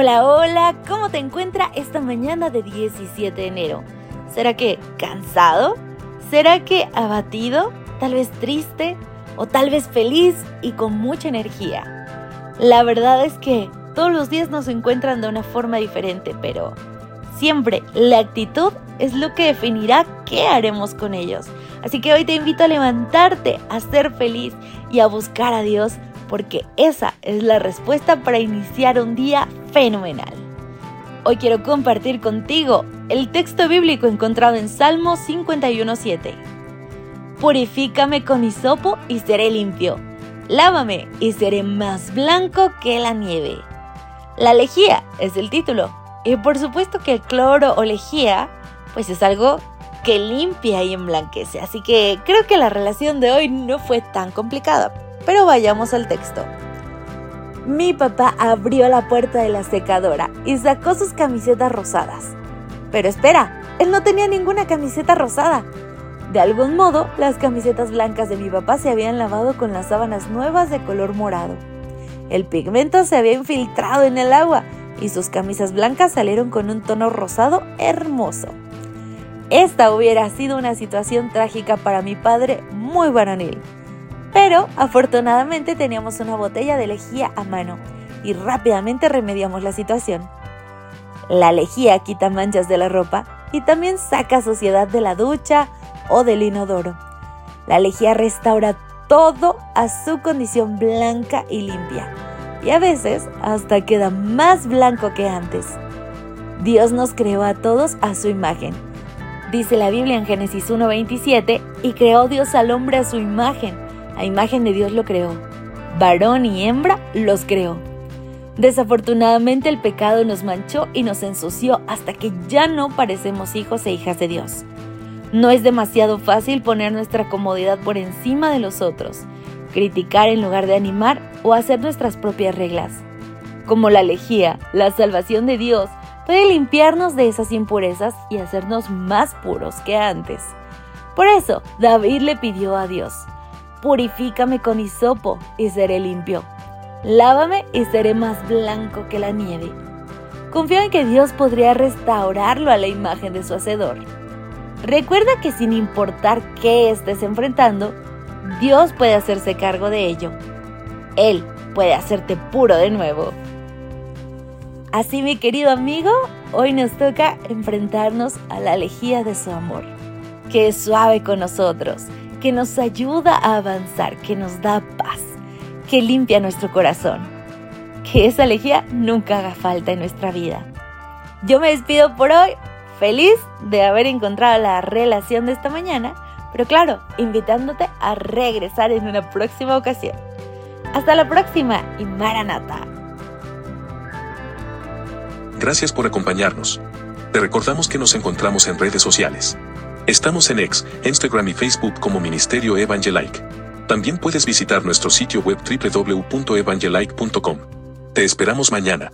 Hola, hola, ¿cómo te encuentra esta mañana de 17 de enero? ¿Será que cansado? ¿Será que abatido? ¿Tal vez triste? ¿O tal vez feliz y con mucha energía? La verdad es que todos los días nos encuentran de una forma diferente, pero siempre la actitud es lo que definirá qué haremos con ellos. Así que hoy te invito a levantarte, a ser feliz y a buscar a Dios porque esa es la respuesta para iniciar un día fenomenal. Hoy quiero compartir contigo el texto bíblico encontrado en Salmo 51.7. Purifícame con hisopo y seré limpio. Lávame y seré más blanco que la nieve. La lejía es el título. Y por supuesto que el cloro o lejía, pues es algo que limpia y emblanquece. Así que creo que la relación de hoy no fue tan complicada. Pero vayamos al texto. Mi papá abrió la puerta de la secadora y sacó sus camisetas rosadas. Pero espera, él no tenía ninguna camiseta rosada. De algún modo, las camisetas blancas de mi papá se habían lavado con las sábanas nuevas de color morado. El pigmento se había infiltrado en el agua y sus camisas blancas salieron con un tono rosado hermoso. Esta hubiera sido una situación trágica para mi padre muy varonil. Pero afortunadamente teníamos una botella de lejía a mano y rápidamente remediamos la situación. La lejía quita manchas de la ropa y también saca suciedad de la ducha o del inodoro. La lejía restaura todo a su condición blanca y limpia y a veces hasta queda más blanco que antes. Dios nos creó a todos a su imagen. Dice la Biblia en Génesis 1.27, y creó Dios al hombre a su imagen a imagen de Dios lo creó. Varón y hembra los creó. Desafortunadamente el pecado nos manchó y nos ensució hasta que ya no parecemos hijos e hijas de Dios. No es demasiado fácil poner nuestra comodidad por encima de los otros, criticar en lugar de animar o hacer nuestras propias reglas. Como la lejía, la salvación de Dios puede limpiarnos de esas impurezas y hacernos más puros que antes. Por eso, David le pidió a Dios, Purifícame con hisopo y seré limpio. Lávame y seré más blanco que la nieve. Confío en que Dios podría restaurarlo a la imagen de su Hacedor. Recuerda que sin importar qué estés enfrentando, Dios puede hacerse cargo de ello. Él puede hacerte puro de nuevo. Así mi querido amigo, hoy nos toca enfrentarnos a la lejía de su amor, que es suave con nosotros que nos ayuda a avanzar, que nos da paz, que limpia nuestro corazón. Que esa alegría nunca haga falta en nuestra vida. Yo me despido por hoy, feliz de haber encontrado la relación de esta mañana, pero claro, invitándote a regresar en una próxima ocasión. Hasta la próxima y Maranata. Gracias por acompañarnos. Te recordamos que nos encontramos en redes sociales. Estamos en X, Instagram y Facebook como Ministerio Evangelike. También puedes visitar nuestro sitio web www.evangelike.com. Te esperamos mañana.